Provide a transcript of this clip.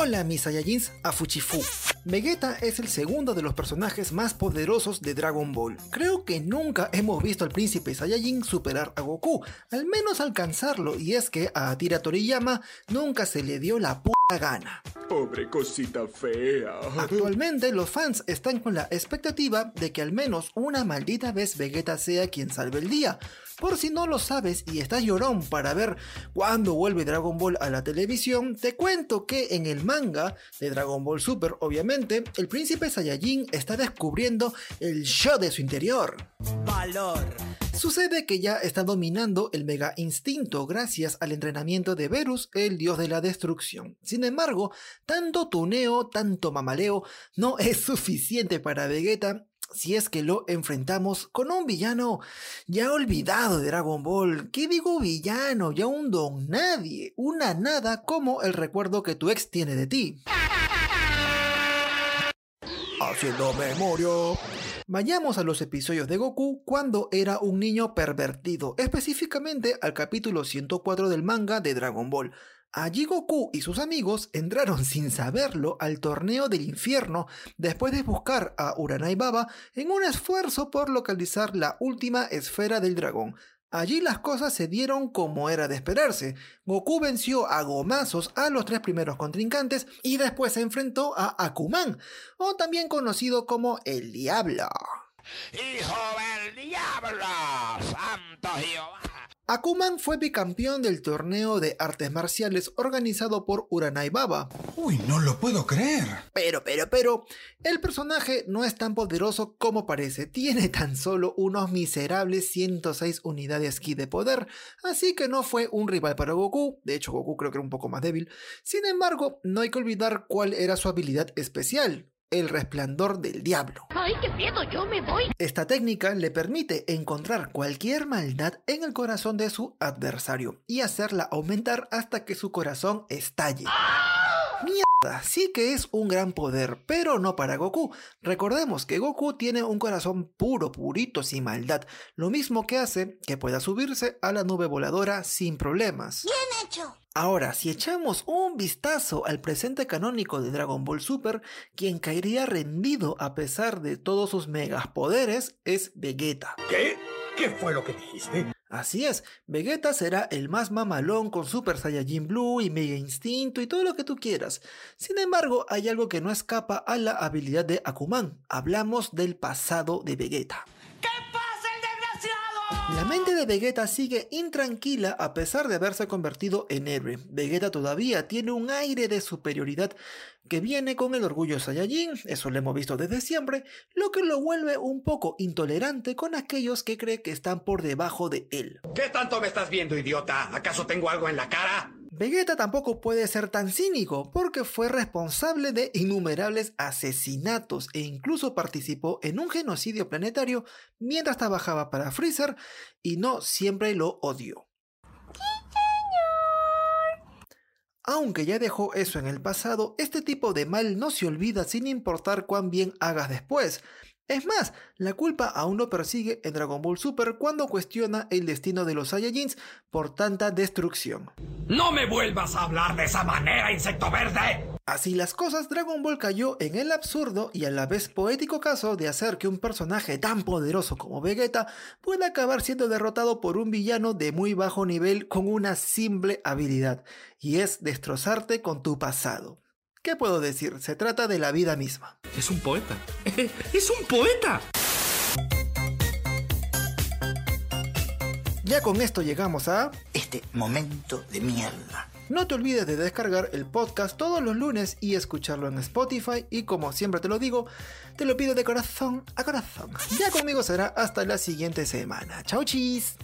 Hola mis Saiyajins a Fuchifu. Vegeta es el segundo de los personajes más poderosos de Dragon Ball. Creo que nunca hemos visto al príncipe Saiyajin superar a Goku, al menos alcanzarlo, y es que a Akira Toriyama nunca se le dio la puta gana. Pobre cosita fea. Actualmente los fans están con la expectativa de que al menos una maldita vez Vegeta sea quien salve el día. Por si no lo sabes y estás llorón para ver cuándo vuelve Dragon Ball a la televisión, te cuento que en el manga de Dragon Ball Super, obviamente, el príncipe Saiyajin está descubriendo el show de su interior. Valor. Sucede que ya está dominando el Mega Instinto gracias al entrenamiento de Verus, el dios de la destrucción. Sin embargo, tanto tuneo, tanto mamaleo, no es suficiente para Vegeta si es que lo enfrentamos con un villano ya olvidado de Dragon Ball. ¿Qué digo villano? Ya un don nadie, una nada como el recuerdo que tu ex tiene de ti. Haciendo memoria. Vayamos a los episodios de Goku cuando era un niño pervertido, específicamente al capítulo 104 del manga de Dragon Ball. Allí Goku y sus amigos entraron sin saberlo al torneo del infierno después de buscar a Uranai Baba en un esfuerzo por localizar la última esfera del dragón. Allí las cosas se dieron como era de esperarse. Goku venció a gomazos a los tres primeros contrincantes y después se enfrentó a Akuman, o también conocido como el Diablo. ¡Hijo del diablo! ¡Santo Jehová! Akuman fue bicampeón del torneo de artes marciales organizado por Uranai Baba. Uy, no lo puedo creer. Pero, pero, pero, el personaje no es tan poderoso como parece. Tiene tan solo unos miserables 106 unidades ki de poder, así que no fue un rival para Goku. De hecho, Goku creo que era un poco más débil. Sin embargo, no hay que olvidar cuál era su habilidad especial. El resplandor del diablo. ¡Ay, qué miedo! ¡Yo me voy! Esta técnica le permite encontrar cualquier maldad en el corazón de su adversario y hacerla aumentar hasta que su corazón estalle. Mierda, sí que es un gran poder, pero no para Goku. Recordemos que Goku tiene un corazón puro, purito, sin maldad, lo mismo que hace que pueda subirse a la nube voladora sin problemas. ¡Bien hecho! Ahora, si echamos un vistazo al presente canónico de Dragon Ball Super, quien caería rendido a pesar de todos sus megapoderes es Vegeta. ¿Qué? ¿Qué fue lo que dijiste? Así es, Vegeta será el más mamalón con Super Saiyajin Blue y Mega Instinto y todo lo que tú quieras. Sin embargo, hay algo que no escapa a la habilidad de Akuman. Hablamos del pasado de Vegeta. La mente de Vegeta sigue intranquila a pesar de haberse convertido en héroe. Vegeta todavía tiene un aire de superioridad que viene con el orgullo Saiyajin, eso lo hemos visto desde siempre, lo que lo vuelve un poco intolerante con aquellos que cree que están por debajo de él. ¿Qué tanto me estás viendo, idiota? ¿Acaso tengo algo en la cara? Vegeta tampoco puede ser tan cínico porque fue responsable de innumerables asesinatos e incluso participó en un genocidio planetario mientras trabajaba para Freezer y no siempre lo odió. Aunque ya dejó eso en el pasado, este tipo de mal no se olvida sin importar cuán bien hagas después. Es más, la culpa aún lo persigue en Dragon Ball Super cuando cuestiona el destino de los Saiyajins por tanta destrucción. ¡No me vuelvas a hablar de esa manera, insecto verde! Así las cosas, Dragon Ball cayó en el absurdo y a la vez poético caso de hacer que un personaje tan poderoso como Vegeta pueda acabar siendo derrotado por un villano de muy bajo nivel con una simple habilidad, y es destrozarte con tu pasado. ¿Qué puedo decir? Se trata de la vida misma. Es un poeta. ¡Es un poeta! Ya con esto llegamos a... Este momento de mierda. No te olvides de descargar el podcast todos los lunes y escucharlo en Spotify y como siempre te lo digo, te lo pido de corazón a corazón. Ya conmigo será hasta la siguiente semana. Chau chis.